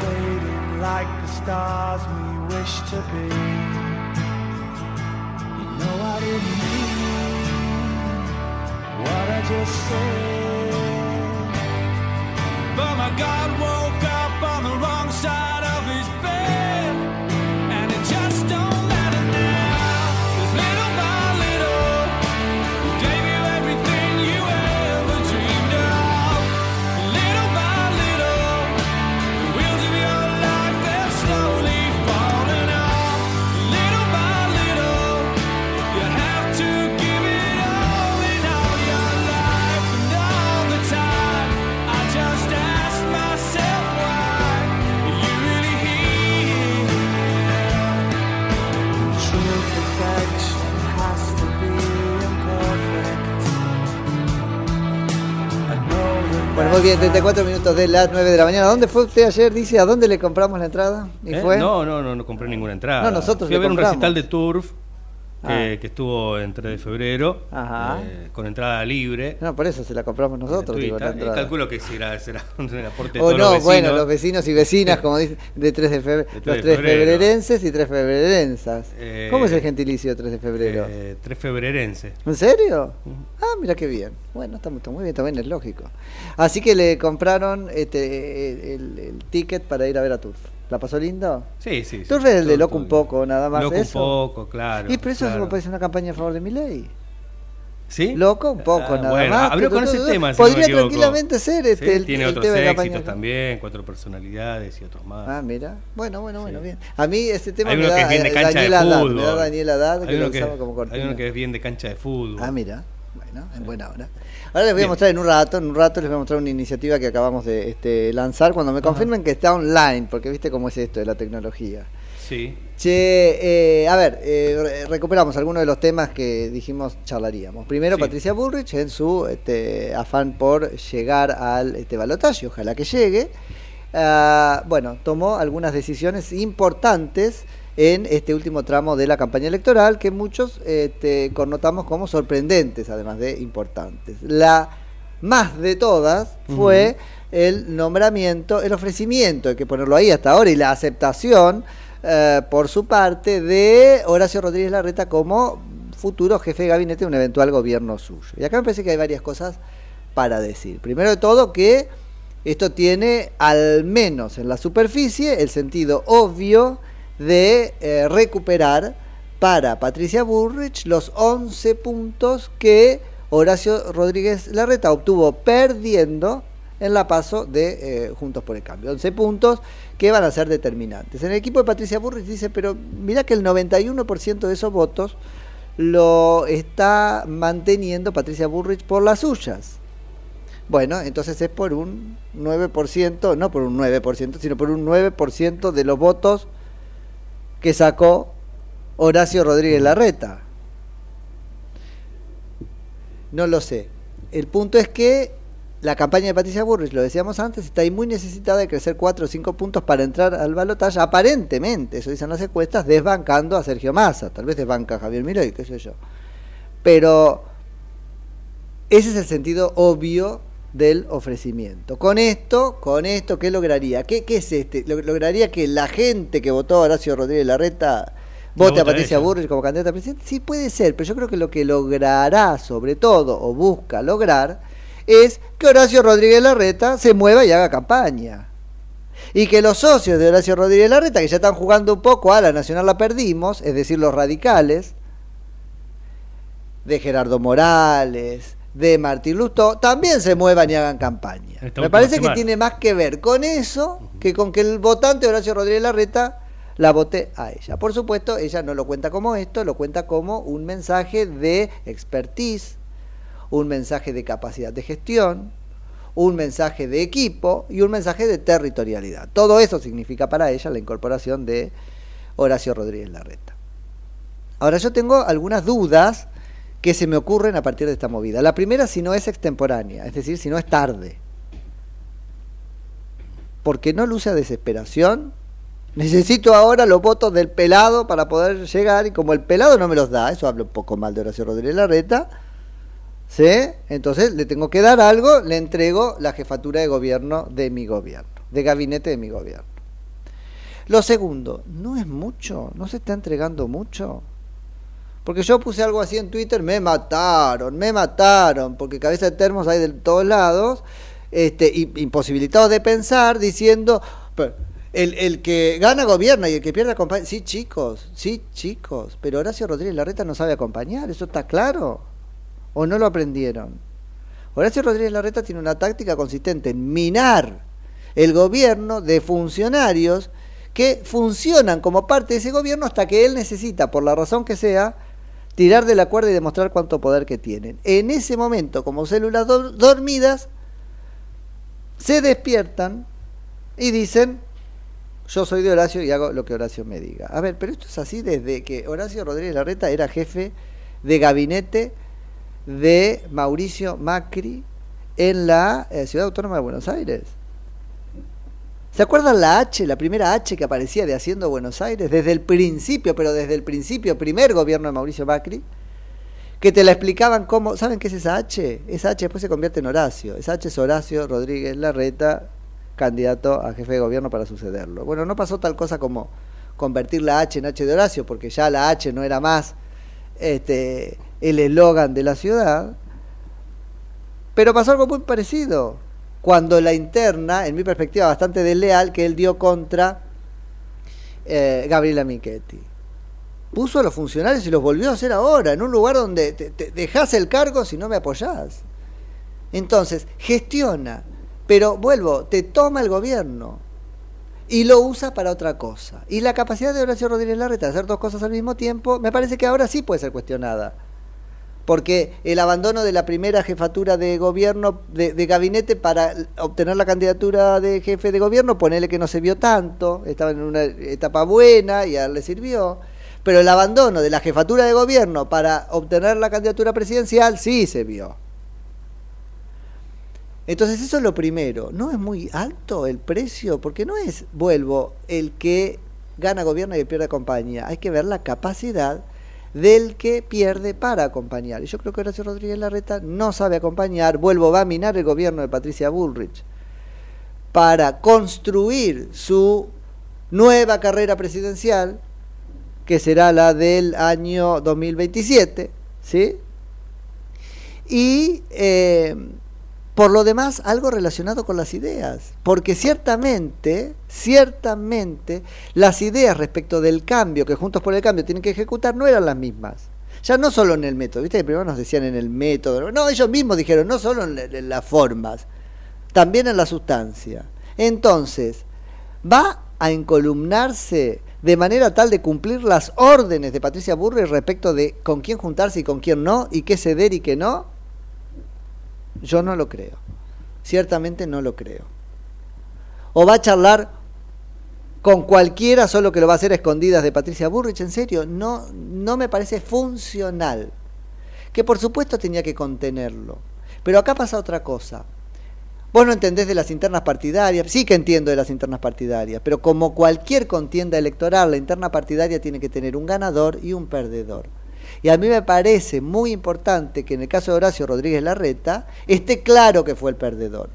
Speaker 13: Fading like the stars we wish to be. You know I didn't mean what I just said. But my God woke up
Speaker 1: Bueno, muy bien, 34 minutos de las 9 de la mañana. ¿Dónde fue usted ayer? Dice, ¿a dónde le compramos la entrada? ¿Y
Speaker 2: ¿Eh?
Speaker 1: fue?
Speaker 2: No, no, no, no compré ninguna entrada.
Speaker 1: No, nosotros
Speaker 2: Fui a ver un recital de Turf que,
Speaker 1: Ah.
Speaker 2: que estuvo en 3 de febrero,
Speaker 1: Ajá.
Speaker 2: eh, con entrada libre.
Speaker 1: No, por eso se la compramos nosotros. digo, la entrada.
Speaker 2: calculo que será, será un aporte de
Speaker 1: O
Speaker 2: todos
Speaker 1: no,
Speaker 2: los vecinos.
Speaker 1: bueno, los vecinos y vecinas, como dicen, de 3 de febrero.
Speaker 2: De 3
Speaker 1: Los
Speaker 2: de
Speaker 1: 3
Speaker 2: febrero.
Speaker 1: febrerenses y 3 febrerensas.
Speaker 2: Eh,
Speaker 1: ¿Cómo es el gentilicio de 3 de febrero?
Speaker 2: Eh, 3 febrerense.
Speaker 1: ¿En serio? Ah, mira qué bien. Bueno, está, muy- está muy bien, también es lógico. Así que le compraron este, el, el ticket para ir a ver a Turf. ¿La pasó lindo?
Speaker 2: Sí, sí. sí.
Speaker 1: Turf es el de Loco un poco, nada más.
Speaker 2: Loco un poco, claro.
Speaker 1: Y pero eso
Speaker 2: claro.
Speaker 1: me parece una campaña a favor de mi ley.
Speaker 2: ¿Sí?
Speaker 1: Loco un poco,
Speaker 2: Ah,
Speaker 1: nada
Speaker 2: bueno,
Speaker 1: más. pero
Speaker 2: con ese tema. si
Speaker 1: Podría tranquilamente ser este,
Speaker 2: Sí,
Speaker 1: el,
Speaker 2: tiene
Speaker 1: el
Speaker 2: otros
Speaker 1: tema de
Speaker 2: éxitos también, cuatro personalidades y otros más.
Speaker 1: Ah, mira. Bueno, bueno, bueno, bien. A mí ese tema
Speaker 2: Hay
Speaker 1: me da
Speaker 2: que es bien de cancha
Speaker 1: Daniel
Speaker 2: de
Speaker 1: Haddad,
Speaker 2: fútbol.
Speaker 1: me da Daniel Haddad, que
Speaker 2: hay,
Speaker 1: lo
Speaker 2: uno que,
Speaker 1: usaba como cortina.
Speaker 2: hay uno que es bien de cancha de fútbol.
Speaker 1: Ah, mira. En buena hora. Ahora les voy a mostrar en un rato, en un rato les voy a mostrar una iniciativa que acabamos de este, lanzar cuando me confirmen que está online, porque viste cómo es esto de la tecnología.
Speaker 2: Sí.
Speaker 1: Che, eh, a ver, eh, re- recuperamos algunos de los temas que dijimos charlaríamos. Primero,
Speaker 2: Sí.
Speaker 1: Patricia Bullrich en su este, afán por llegar al este, balotaje, ojalá que llegue. Ah, bueno, tomó algunas decisiones importantes en este último tramo de la campaña electoral que muchos este, connotamos como sorprendentes, además de importantes. La más de todas fue el nombramiento, el ofrecimiento, hay que ponerlo ahí hasta ahora, y la aceptación eh, por su parte de Horacio Rodríguez Larreta como futuro jefe de gabinete de un eventual gobierno suyo. Y acá me parece que hay varias cosas para decir. Primero de todo que Esto tiene, al menos en la superficie, el sentido obvio de eh, recuperar para Patricia Burrich los 11 puntos que Horacio Rodríguez Larreta obtuvo perdiendo en la paso de eh, Juntos por el Cambio. 11 puntos que van a ser determinantes. En el equipo de Patricia Burrich dice, pero mira que el 91% de esos votos lo está manteniendo Patricia Burrich por las suyas. Bueno, entonces es por un 9%, no por un 9%, sino por un 9% de los votos que sacó Horacio Rodríguez Larreta. No lo sé. El punto es que la campaña de Patricia Burrich, lo decíamos antes, está ahí muy necesitada de crecer 4 o 5 puntos para entrar al balotaje, aparentemente, eso dicen las encuestas, desbancando a Sergio Massa, tal vez desbanca a Javier Milei, qué sé yo. Pero ese es el sentido obvio del ofrecimiento. Con esto, con esto, ¿qué lograría? ¿Qué, qué es este? ¿Lograría que la gente que votó a Horacio Rodríguez Larreta vote a Patricia Burrich como candidata a presidente? Sí, puede ser, pero yo creo que lo que logrará, sobre todo, o busca lograr, es que Horacio Rodríguez Larreta se mueva y haga campaña. Y que los socios de Horacio Rodríguez Larreta, que ya están jugando un poco a la Nacional la perdimos, es decir, los radicales, de Gerardo Morales, de Martín Lustó, también se muevan y hagan campaña. Me parece que tiene más que ver con eso que con que el votante Horacio Rodríguez Larreta la vote a ella. Por supuesto, ella no lo cuenta como esto, lo cuenta como un mensaje de expertise, un mensaje de capacidad de gestión, un mensaje de equipo y un mensaje de territorialidad. Todo eso significa para ella la incorporación de Horacio Rodríguez Larreta. Ahora yo tengo algunas dudas que se me ocurren a partir de esta movida. La primera, si no es extemporánea, es decir, si no es tarde. Porque no luce a desesperación. Necesito ahora los votos del pelado para poder llegar y como el pelado no me los da, eso hablo un poco mal de Horacio Rodríguez Larreta, ¿Sí? Entonces le tengo que dar algo, le entrego la jefatura de gobierno de mi gobierno, de gabinete de mi gobierno. Lo segundo, no es mucho, no se está entregando mucho. Porque yo puse algo así en Twitter, me mataron, me mataron, porque cabeza de termos hay de todos lados, este, imposibilitados de pensar, diciendo, el, el, que gana gobierna y el que pierde acompaña. Sí, chicos, sí, chicos, pero Horacio Rodríguez Larreta no sabe acompañar, eso está claro o no lo aprendieron. Horacio Rodríguez Larreta tiene una táctica consistente en minar el gobierno de funcionarios que funcionan como parte de ese gobierno hasta que él necesita, por la razón que sea, tirar de la cuerda y demostrar cuánto poder que tienen. En ese momento, como células dormidas, se despiertan y dicen, yo soy de Horacio y hago lo que Horacio me diga. A ver, pero esto es así desde que Horacio Rodríguez Larreta era jefe de gabinete de Mauricio Macri en la eh, Ciudad Autónoma de Buenos Aires. ¿Se acuerdan la H, la primera H que aparecía de Haciendo Buenos Aires? Desde el principio, pero desde el principio, primer gobierno de Mauricio Macri, que te la explicaban cómo, ¿saben qué es esa H? Esa H después se convierte en Horacio. Esa H es Horacio Rodríguez Larreta, candidato a jefe de gobierno para sucederlo. Bueno, no pasó tal cosa como convertir la H en H de Horacio, porque ya la H no era más este, el eslogan de la ciudad. Pero pasó algo muy parecido, cuando la interna, en mi perspectiva bastante desleal, que él dio contra eh, Gabriela Michetti. Puso a los funcionarios y los volvió a hacer ahora, en un lugar donde te, te el cargo si no me apoyás. Entonces, gestiona, pero vuelvo, te toma el gobierno y lo usa para otra cosa. Y la capacidad de Horacio Rodríguez Larreta de hacer dos cosas al mismo tiempo, me parece que ahora sí puede ser cuestionada. Porque el abandono de la primera jefatura de gobierno, de, gabinete, para obtener la candidatura de jefe de gobierno, ponele que no se vio tanto, estaba en una etapa buena y a le sirvió. Pero el abandono de la jefatura de gobierno para obtener la candidatura presidencial sí se vio. Entonces eso es lo primero. ¿No es muy alto el precio? Porque no es, vuelvo, el que gana gobierno y pierde compañía. Hay que ver la capacidad del que pierde para acompañar. Y yo creo que Horacio Rodríguez Larreta no sabe acompañar. Vuelvo, va a minar el gobierno de Patricia Bullrich para construir su nueva carrera presidencial, que será la del año 2027, ¿sí? Y... Eh, Por lo demás, algo relacionado con las ideas, porque ciertamente, ciertamente, las ideas respecto del cambio que Juntos por el Cambio tienen que ejecutar no eran las mismas. Ya no solo en el método, ¿viste? Primero nos decían en el método, no, ellos mismos dijeron, no solo en, las formas, también en la sustancia. Entonces, va a encolumnarse de manera tal de cumplir las órdenes de Patricia Burri respecto de con quién juntarse y con quién no, y qué ceder y qué no, yo no lo creo. Ciertamente no lo creo. O va a charlar con cualquiera, solo que lo va a hacer a escondidas de Patricia Burrich, en serio, no, no me parece funcional. Que por supuesto tenía que contenerlo. Pero acá pasa otra cosa. Vos no entendés de las internas partidarias, sí que entiendo de las internas partidarias, pero como cualquier contienda electoral, la interna partidaria tiene que tener un ganador y un perdedor. Y a mí me parece muy importante que en el caso de Horacio Rodríguez Larreta esté claro que fue el perdedor.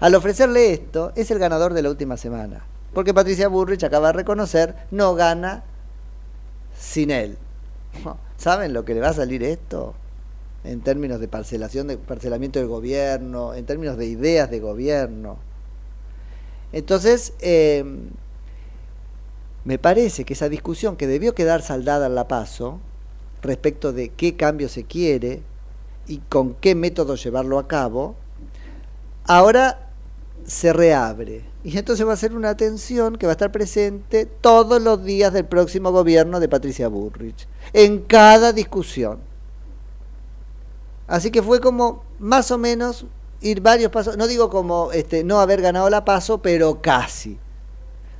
Speaker 1: Al ofrecerle esto, es el ganador de la última semana. Porque Patricia Burrich acaba de reconocer, no gana sin él. ¿Saben lo que le va a salir esto? En términos de parcelación, de parcelamiento del gobierno, en términos de ideas de gobierno. Entonces, eh, me parece que esa discusión que debió quedar saldada en la paso, respecto de qué cambio se quiere y con qué método llevarlo a cabo, ahora se reabre. Y entonces va a ser una tensión que va a estar presente todos los días del próximo gobierno de Patricia Burrich, en cada discusión. Así que fue como más o menos ir varios pasos, no digo como este, no haber ganado la paso, pero casi.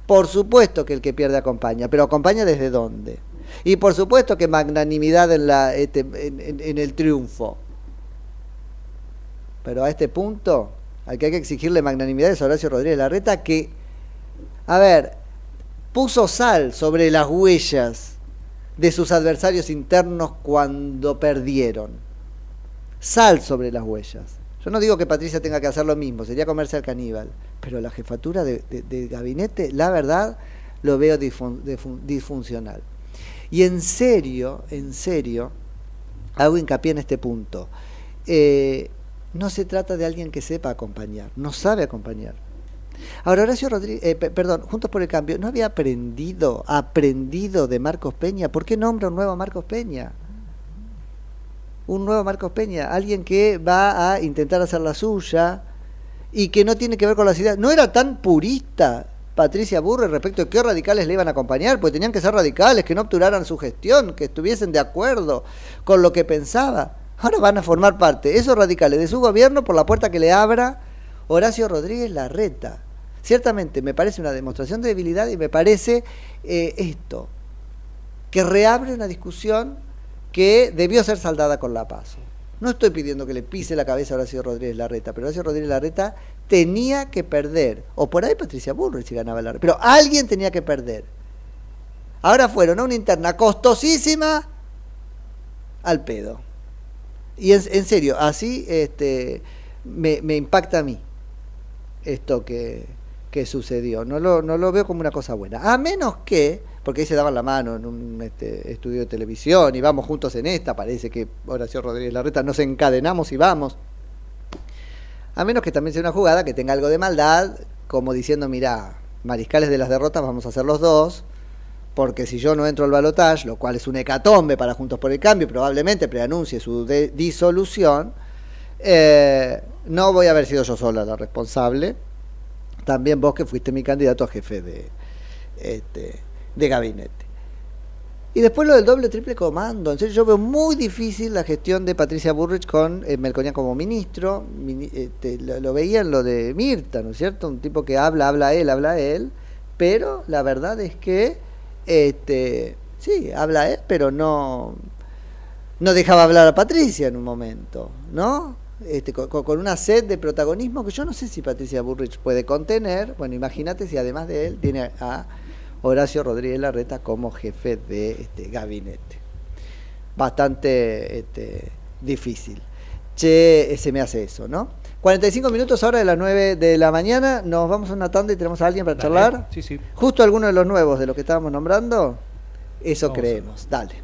Speaker 1: Por supuesto que el que pierde acompaña, pero acompaña desde dónde. Y por supuesto que magnanimidad en, la, este, en, el triunfo. Pero a este punto, al que hay que exigirle magnanimidad es Horacio Rodríguez Larreta, que, a ver, puso sal sobre las huellas de sus adversarios internos cuando perdieron. Sal sobre las huellas. Yo no digo que Patricia tenga que hacer lo mismo, sería comerse al caníbal, pero la jefatura de, gabinete, la verdad, lo veo disfuncional. Y en serio, en serio, hago hincapié en este punto. Eh, no se trata de alguien que sepa acompañar, no sabe acompañar. Ahora, Horacio Rodríguez, eh, perdón, Juntos por el Cambio, ¿no había aprendido, aprendido de Marcos Peña? ¿Por qué nombra un nuevo Marcos Peña? Un nuevo Marcos Peña, alguien que va a intentar hacer la suya y que no tiene que ver con las ideas. No era tan purista Patricia Burre respecto de qué radicales le iban a acompañar, pues tenían que ser radicales, que no obturaran su gestión, que estuviesen de acuerdo con lo que pensaba. Ahora van a formar parte esos radicales de su gobierno por la puerta que le abra Horacio Rodríguez Larreta. Ciertamente me parece una demostración de debilidad y me parece eh, esto, que reabre una discusión que debió ser saldada con la paso. No estoy pidiendo que le pise la cabeza a Horacio Rodríguez Larreta, pero Horacio Rodríguez Larreta tenía que perder. O por ahí Patricia Bullrich si ganaba la Pero alguien tenía que perder. Ahora fueron a una interna costosísima al pedo. Y en, serio, así este, me, impacta a mí esto que, que sucedió. No lo, no lo veo como una cosa buena. A menos que, porque ahí se daban la mano en un este, estudio de televisión y vamos juntos en esta, parece que Horacio Rodríguez Larreta nos encadenamos y vamos. A menos que también sea una jugada que tenga algo de maldad, como diciendo, mira, mariscales de las derrotas vamos a hacer los dos, porque si yo no entro al balotaje, lo cual es un hecatombe para Juntos por el Cambio, probablemente preanuncie su disolución, eh, no voy a haber sido yo sola la responsable, también vos que fuiste mi candidato a jefe de, este, de gabinete. Y después lo del doble triple comando. En serio, yo veo muy difícil la gestión de Patricia Burrich con eh, como ministro. Este, lo, veía en lo de Mirta, ¿no es cierto? Un tipo que habla, habla él, habla él. Pero la verdad es que, este, sí, habla él, pero no, no dejaba hablar a Patricia en un momento, ¿no? Este, con, con, una sed de protagonismo que yo no sé si Patricia Burrich puede contener. Bueno, imagínate si además de él tiene a Horacio Rodríguez Larreta como jefe de este, gabinete. Bastante este, difícil. Che, se me hace eso, ¿no? 45 minutos ahora de las 9 de la mañana. Nos vamos a una tanda y tenemos a alguien para charlar.
Speaker 2: Sí, sí.
Speaker 1: Justo alguno de los nuevos de los que estábamos nombrando. Eso creemos. Dale.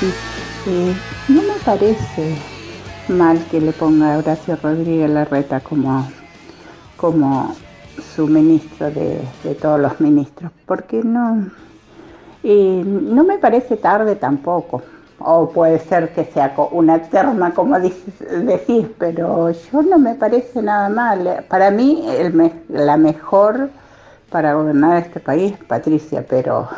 Speaker 14: Eh, no me parece mal que le ponga a Horacio Rodríguez Larreta como, como su ministro de, todos los ministros, porque no, y no me parece tarde tampoco. O puede ser que sea una terma, como dices- decís, pero yo no me parece nada mal. Para mí, la mejor para gobernar este país Patricia, pero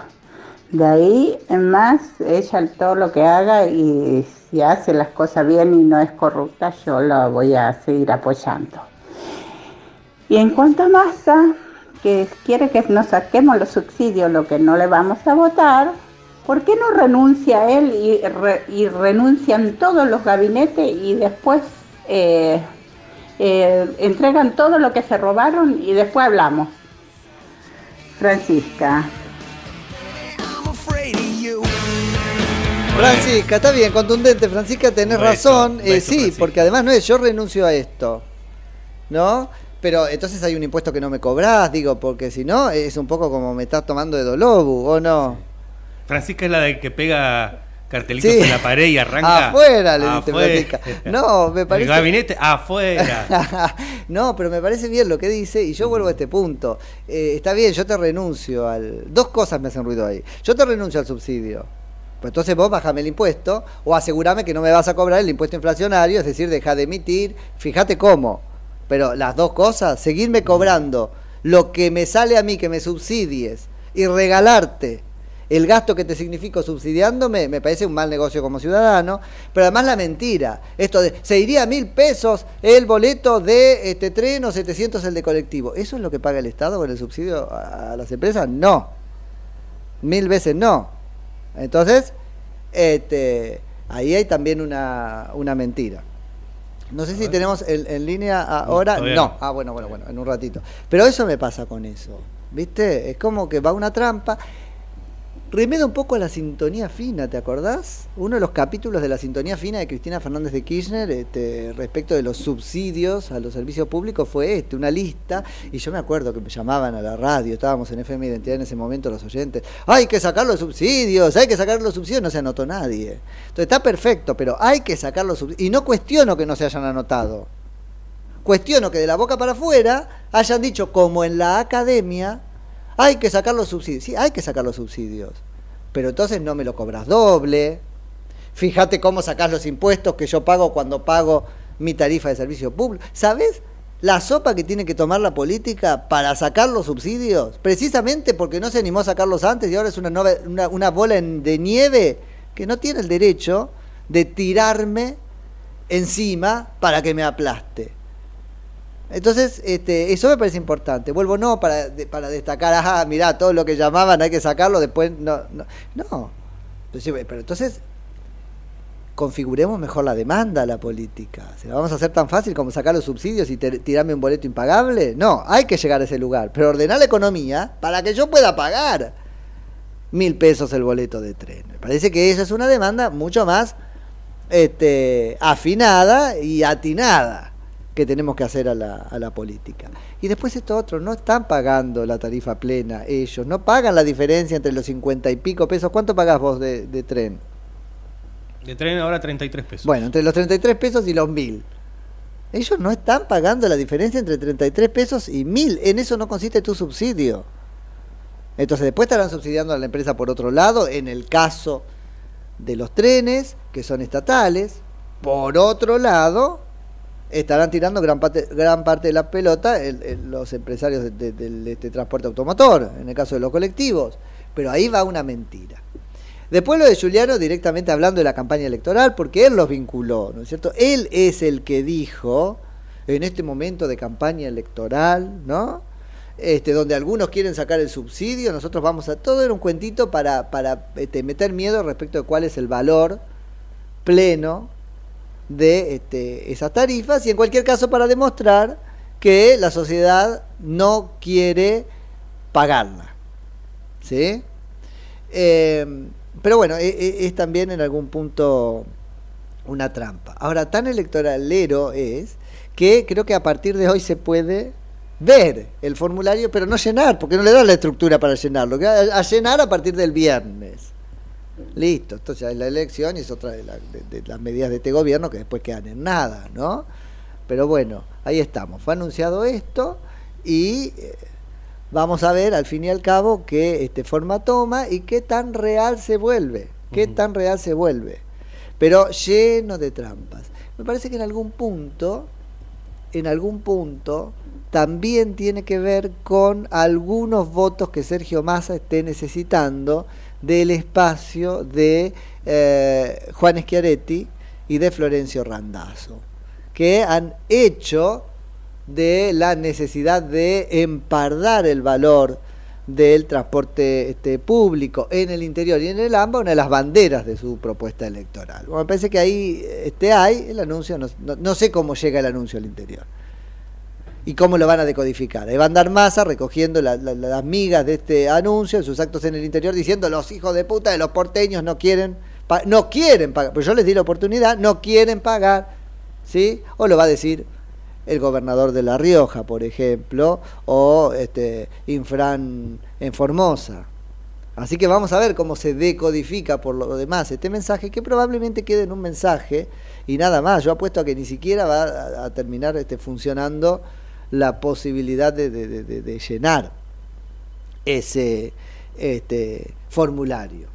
Speaker 14: de ahí en más, ella todo lo que haga y si hace las cosas bien y no es corrupta, yo la voy a seguir apoyando. Y en cuanto a Massa, que quiere que nos saquemos los subsidios, lo que no le vamos a votar, ¿por qué no renuncia él y, re- y renuncian todos los gabinetes y después eh, eh, entregan todo lo que se robaron y después hablamos? Francisca.
Speaker 1: Francisca, está bien, contundente, Francisca, tenés razón. Eh, sí,
Speaker 2: Francisca.
Speaker 1: porque además no es yo renuncio a esto. ¿No? Pero entonces hay un impuesto que no me cobrás, digo, porque si no es un poco como me estás tomando de Dolobu, ¿o no?
Speaker 2: Francisca es la de que pega cartelitos
Speaker 1: Sí.
Speaker 2: en la pared y arranca.
Speaker 1: Afuera, le dice
Speaker 2: Afuera.
Speaker 1: Francisca. No, me parece.
Speaker 2: El gabinete afuera.
Speaker 1: no, pero me parece bien lo que dice y yo vuelvo a este punto. Eh, está bien, yo te renuncio al... Dos cosas me hacen ruido ahí. Yo te renuncio al subsidio. Pues entonces vos bajame el impuesto o asegurame que no me vas a cobrar el impuesto inflacionario, es decir, deja de emitir, fíjate cómo. Pero las dos cosas, seguirme cobrando lo que me sale a mí que me subsidies y regalarte el gasto que te significo subsidiándome, me parece un mal negocio como ciudadano, pero además la mentira, esto de, se iría a mil pesos el boleto de este tren o 700 el de colectivo, ¿eso es lo que paga el Estado con el subsidio a las empresas? No, mil veces no. Entonces, este, ahí hay también una, una mentira. No sé si tenemos en, en línea ahora. No.
Speaker 2: no.
Speaker 1: Ah, bueno, bueno, bueno, en un ratito. Pero eso me pasa con eso. ¿Viste? Es como que va una trampa. Remeda un poco a la sintonía fina, ¿te acordás? Uno de los capítulos de la sintonía fina de Cristina Fernández de Kirchner este, respecto de los subsidios a los servicios públicos fue este, una lista, y yo me acuerdo que me llamaban a la radio, estábamos en FM Identidad en ese momento los oyentes, hay que sacar los subsidios, hay que sacar los subsidios, no se anotó nadie. Entonces está perfecto, pero hay que sacar los subsidios, y no cuestiono que no se hayan anotado, cuestiono que de la boca para afuera hayan dicho, como en la academia, hay que sacar los subsidios. Sí, hay que sacar los subsidios. Pero entonces no me lo cobras doble. Fíjate cómo sacás los impuestos que yo pago cuando pago mi tarifa de servicio público. ¿Sabes la sopa que tiene que tomar la política para sacar los subsidios? Precisamente porque no se animó a sacarlos antes y ahora es una, una, una bola de nieve que no tiene el derecho de tirarme encima para que me aplaste. Entonces, este, eso me parece importante. Vuelvo no para, para destacar, ajá, mirá, todo lo que llamaban hay que sacarlo, después no. No, no. Entonces, pero entonces, configuremos mejor la demanda la política. ¿Se la vamos a hacer tan fácil como sacar los subsidios y tirarme un boleto impagable? No, hay que llegar a ese lugar, pero ordenar la economía para que yo pueda pagar mil pesos el boleto de tren. Me parece que esa es una demanda mucho más este, afinada y atinada que tenemos que hacer a la, a la política. Y después esto otro, no están pagando la tarifa plena ellos, no pagan la diferencia entre los 50 y pico pesos. ¿Cuánto pagás vos de, de tren?
Speaker 2: De tren ahora 33 pesos.
Speaker 1: Bueno, entre los 33 pesos y los 1000. Ellos no están pagando la diferencia entre 33 pesos y 1000. En eso no consiste tu subsidio. Entonces después estarán subsidiando a la empresa por otro lado, en el caso de los trenes, que son estatales. Por otro lado, estarán tirando gran parte, gran parte de la pelota el- los empresarios de, este, transporte automotor, en el caso de los colectivos. Pero ahí va una mentira. Después lo de Giuliano directamente hablando de la campaña electoral, porque él los vinculó, ¿no es cierto? Él es el que dijo, en este momento de campaña electoral, ¿no? Este, donde algunos quieren sacar el subsidio, nosotros vamos a... Todo era un cuentito para, para este, meter miedo respecto de cuál es el valor pleno de este, esas tarifas y en cualquier caso para demostrar que la sociedad no quiere pagarla. ¿Sí? Eh, pero bueno, e- e- es, también en algún punto una trampa. Ahora, tan electoralero es que creo que a partir de hoy se puede ver el formulario, pero no llenar, porque no le da la estructura para llenarlo. a llenar a partir del viernes. Listo, ya es la elección y es otra de, de las medidas de este gobierno que después quedan en nada, ¿no? Pero bueno, ahí estamos. Fue anunciado esto y eh, vamos a ver al fin y al cabo qué este, forma toma y qué tan real se vuelve. Qué tan real se vuelve. Pero lleno de trampas. Me parece que en algún punto, en algún punto, también tiene que ver con algunos votos que Sergio Massa esté necesitando del espacio de eh, Juan Schiaretti y de Florencio Randazzo que han hecho de la necesidad de empardar el valor del transporte este, público en el interior y en el AMBA una de las banderas de su propuesta electoral. Bueno, me parece que ahí este, hay el anuncio, no, sé cómo llega el anuncio al interior y cómo lo van a decodificar. Va a andar masa recogiendo las migas de este anuncio en sus actos en el interior diciendo los hijos de puta de los porteños no quieren, no quieren pagar, pero yo les di la oportunidad, no quieren pagar ¿sí? O lo va a decir el gobernador de La Rioja, por ejemplo, o este, Infran en Formosa. Así que vamos a ver cómo se decodifica por lo demás este mensaje, que probablemente quede en un mensaje y nada más. Yo apuesto a que ni siquiera va a, terminar este, funcionando la posibilidad de, llenar ese este, formulario.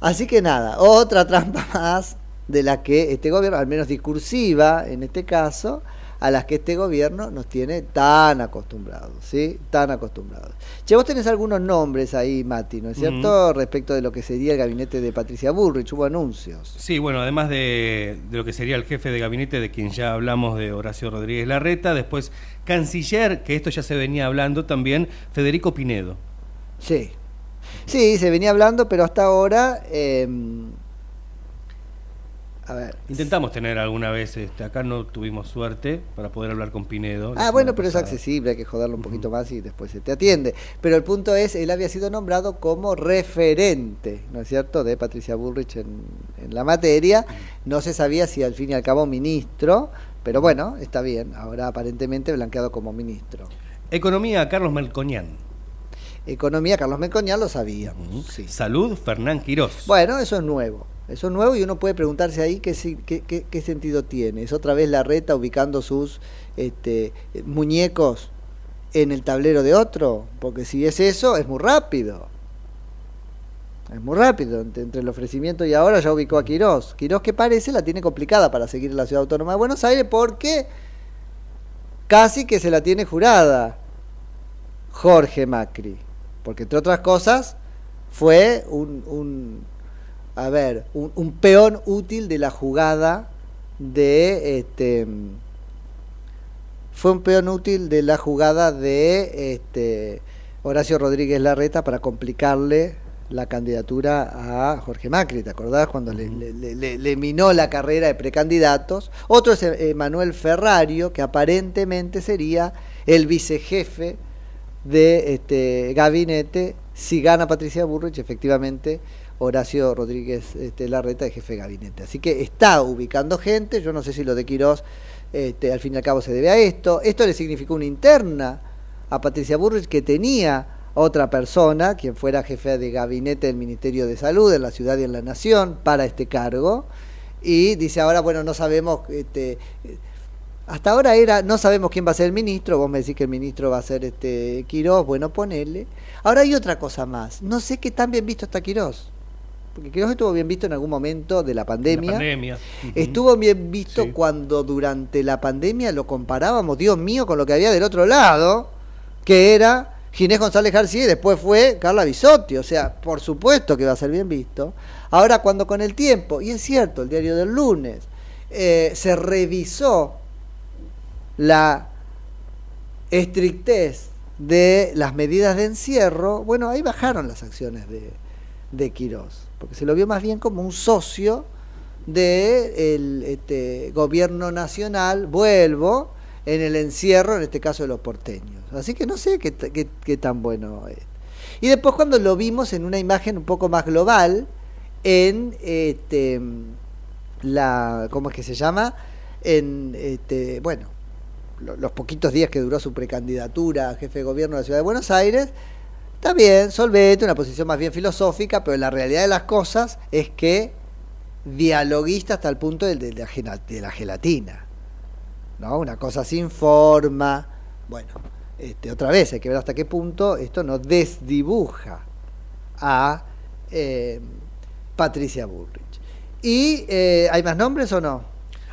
Speaker 1: Así que nada, otra trampa más de la que este gobierno, al menos discursiva en este caso, a las que este gobierno nos tiene tan acostumbrados, ¿sí? Tan acostumbrados. Che, vos tenés algunos nombres ahí, Mati, ¿no es cierto? Respecto de lo que sería el gabinete de Patricia Burrich, hubo anuncios.
Speaker 2: Sí, bueno, además de, de, lo que sería el jefe de gabinete, de quien ya hablamos, de Horacio Rodríguez Larreta, después canciller, que esto ya se venía hablando también, Federico Pinedo.
Speaker 1: Sí, sí, se venía hablando, pero hasta ahora... Eh,
Speaker 2: Intentamos tener alguna vez, este, acá no tuvimos suerte para poder hablar con Pinedo.
Speaker 1: Ah, bueno, pero es accesible, hay que joderlo un poquito más y después se te atiende. Pero el punto es, él había sido nombrado como referente, ¿no es cierto?, de Patricia Bullrich en, la materia. No se sabía si al fin y al cabo ministro, pero bueno, está bien, ahora aparentemente blanqueado como ministro.
Speaker 2: Economía, Carlos Melcoñán.
Speaker 1: Economía, Carlos Melcoñán lo sabíamos.
Speaker 2: Salud, Fernán Quirós.
Speaker 1: Bueno, eso es nuevo. Eso es nuevo y uno puede preguntarse ahí qué, qué, sentido tiene. Es otra vez la reta ubicando sus este, muñecos en el tablero de otro, porque si es eso, es muy rápido. Es muy rápido, entre, el ofrecimiento y ahora ya ubicó a Quirós. Quirós que parece la tiene complicada para seguir en la ciudad autónoma de Buenos Aires porque casi que se la tiene jurada Jorge Macri. Porque entre otras cosas fue un a ver, un, peón útil de la jugada de este fue un peón útil de la jugada de este Horacio Rodríguez Larreta para complicarle la candidatura a Jorge Macri, ¿te acordás? Cuando le, le, minó la carrera de precandidatos. Otro es eh, Manuel Ferrario, que aparentemente sería el vicejefe de este gabinete si gana Patricia Burrich, efectivamente Horacio Rodríguez este, Larreta, de jefe de gabinete. Así que está ubicando gente, yo no sé si lo de Quirós este, al fin y al cabo se debe a esto. Esto le significó una interna a Patricia Burrich que tenía otra persona, quien fuera jefe de gabinete del Ministerio de Salud en la ciudad y en la nación, para este cargo. Y dice ahora, bueno, no sabemos... Este, hasta ahora era, no sabemos quién va a ser el ministro, vos me decís que el ministro va a ser este Quirós, bueno, ponele. Ahora hay otra cosa más, no sé qué tan bien visto está Quirós porque creo que estuvo bien visto en algún momento de la pandemia. Estuvo bien visto cuando durante la pandemia lo comparábamos, Dios mío, con lo que había del otro lado, que era Ginés González García y después fue Carla Bisotti. O sea, por supuesto que va a ser bien visto. Ahora, cuando con el tiempo, y es cierto, el diario del lunes, eh, se revisó la estrictez de las medidas de encierro, bueno, ahí bajaron las acciones de, de Quirós porque se lo vio más bien como un socio del este, gobierno nacional, vuelvo, en el encierro, en este caso de los porteños. Así que no sé qué, qué, tan bueno es. Y después cuando lo vimos en una imagen un poco más global, en este, la, ¿cómo es que se llama? En, este, bueno, los poquitos días que duró su precandidatura a jefe de gobierno de la ciudad de Buenos Aires, Está bien, solvente, una posición más bien filosófica, pero la realidad de las cosas es que dialoguista hasta el punto de, de, de la gelatina. ¿no? Una cosa sin forma. Bueno, este, otra vez hay que ver hasta qué punto esto no desdibuja a eh, Patricia Bullrich. ¿Y eh, hay más nombres o no?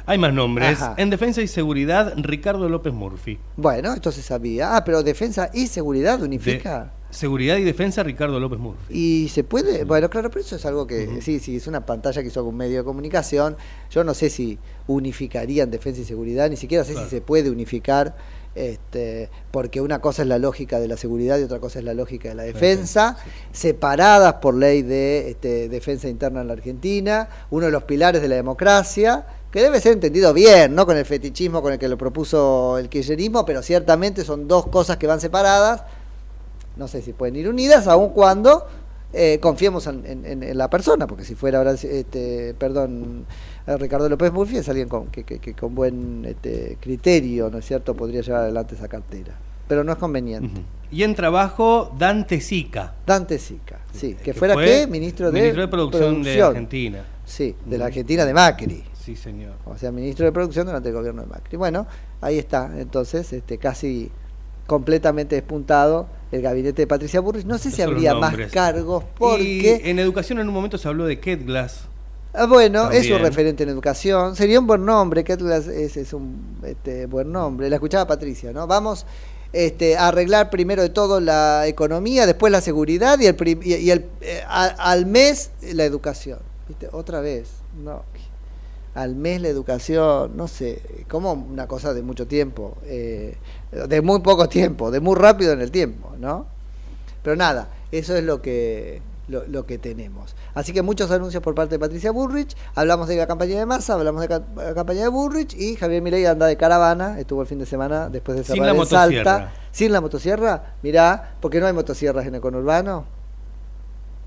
Speaker 2: Hay más nombres. En Defensa y Seguridad, Ricardo López Murphy.
Speaker 1: Bueno, esto se sabía. Ah, pero Defensa y Seguridad unifica.
Speaker 2: Seguridad y Defensa, Ricardo López Murphy.
Speaker 1: Y se puede, bueno, claro, pero eso es algo que, sí, sí, es una pantalla que hizo algún medio de comunicación. Yo no sé si unificarían Defensa y Seguridad, ni siquiera sé si se puede unificar este, porque una cosa es la lógica de la seguridad y otra cosa es la lógica de la defensa, separadas por ley de este, defensa interna en la Argentina, uno de los pilares de la democracia, que debe ser entendido bien, no con el fetichismo con el que lo propuso el kirchnerismo, pero ciertamente son dos cosas que van separadas, no sé si pueden ir unidas, aun cuando eh, confiemos en, la persona, porque si fuera ahora, este, perdón, eh, Ricardo López Murphy es alguien con, que, con buen este, criterio, ¿no es cierto?, podría llevar adelante esa cartera. Pero no es conveniente.
Speaker 2: Y en trabajo, Dante Sica.
Speaker 1: Dante Sica, sí. Que, fuera qué? Ministro de,
Speaker 2: ministro de producción, de Argentina.
Speaker 1: Sí, de la Argentina de Macri.
Speaker 2: Sí, señor.
Speaker 1: O sea, ministro de producción durante el gobierno de Macri. Bueno, ahí está, entonces, este, casi completamente despuntado el gabinete de Patricia Burris. No sé si habría más cargos porque...
Speaker 2: en educación en un momento se habló de Ketglas.
Speaker 1: Ah, bueno, es un referente en educación. Sería un buen nombre, Ketglas es, es un este, buen nombre. La escuchaba Patricia, ¿no? Vamos este, a arreglar primero de todo la economía, después la seguridad y, el, y, el eh, al mes la educación. ¿Viste? Otra vez, no. Al mes la educación, no sé, como una cosa de mucho tiempo. Eh, de muy poco tiempo, de muy rápido en el tiempo, ¿no? Pero nada, eso es lo que, lo, que tenemos. Así que muchos anuncios por parte de Patricia Burrich, hablamos de la campaña de masa, hablamos de la campaña de Burrich y Javier Milei anda de caravana, estuvo el fin de semana después de cerrar
Speaker 2: Sin la Salta.
Speaker 1: Sin la motosierra, mirá, porque no hay motosierras en el conurbano.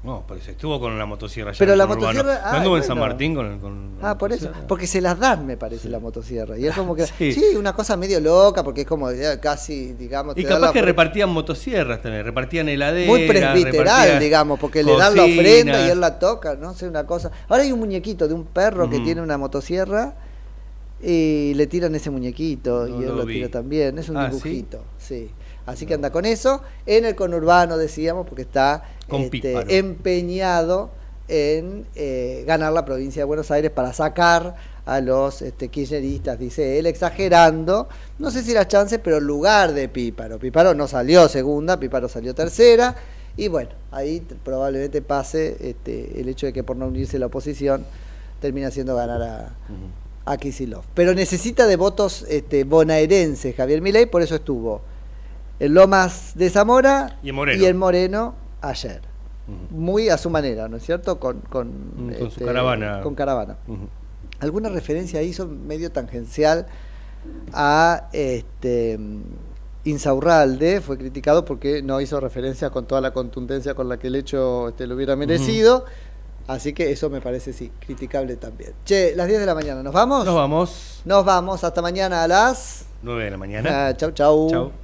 Speaker 2: No, pero se estuvo con la motosierra ya.
Speaker 1: Pero la motosierra.
Speaker 2: Ah, en San Martín con, con
Speaker 1: Ah, por eso. Porque se las dan, me parece, la motosierra. Y es como que. sí. una cosa medio loca, porque es como casi, digamos.
Speaker 2: Y capaz que repartían motosierras también, repartían heladeras.
Speaker 1: Muy presbiteral, digamos, porque le dan la ofrenda y él la toca, no sé, una cosa. Ahora hay un muñequito de un perro que tiene una motosierra y le tiran ese muñequito y él lo, tira también. Es un ah, dibujito, sí. Así que anda con eso. En el conurbano, decíamos, porque está este, empeñado en eh, ganar la provincia de Buenos Aires para sacar a los este, kirchneristas, dice él, exagerando, no sé si la chance, pero en lugar de Píparo. Píparo no salió segunda, Píparo salió tercera, y bueno, ahí probablemente pase este, el hecho de que por no unirse la oposición termina haciendo ganar a, a Kisilov. Pero necesita de votos este, bonaerenses Javier Milei, por eso estuvo el Lomas de Zamora
Speaker 2: y el
Speaker 1: Moreno, ayer. Muy a su manera, ¿no es cierto? Con, con,
Speaker 2: su este, caravana.
Speaker 1: Con caravana. Alguna referencia hizo medio tangencial a este Insaurralde, fue criticado porque no hizo referencia con toda la contundencia con la que el hecho este, lo hubiera merecido. Así que eso me parece, sí, criticable también. Che, las 10 de la mañana, ¿nos vamos?
Speaker 2: Nos vamos.
Speaker 1: Nos vamos, hasta mañana a las
Speaker 2: 9 de la mañana.
Speaker 1: Ah, chau, chau. Chau.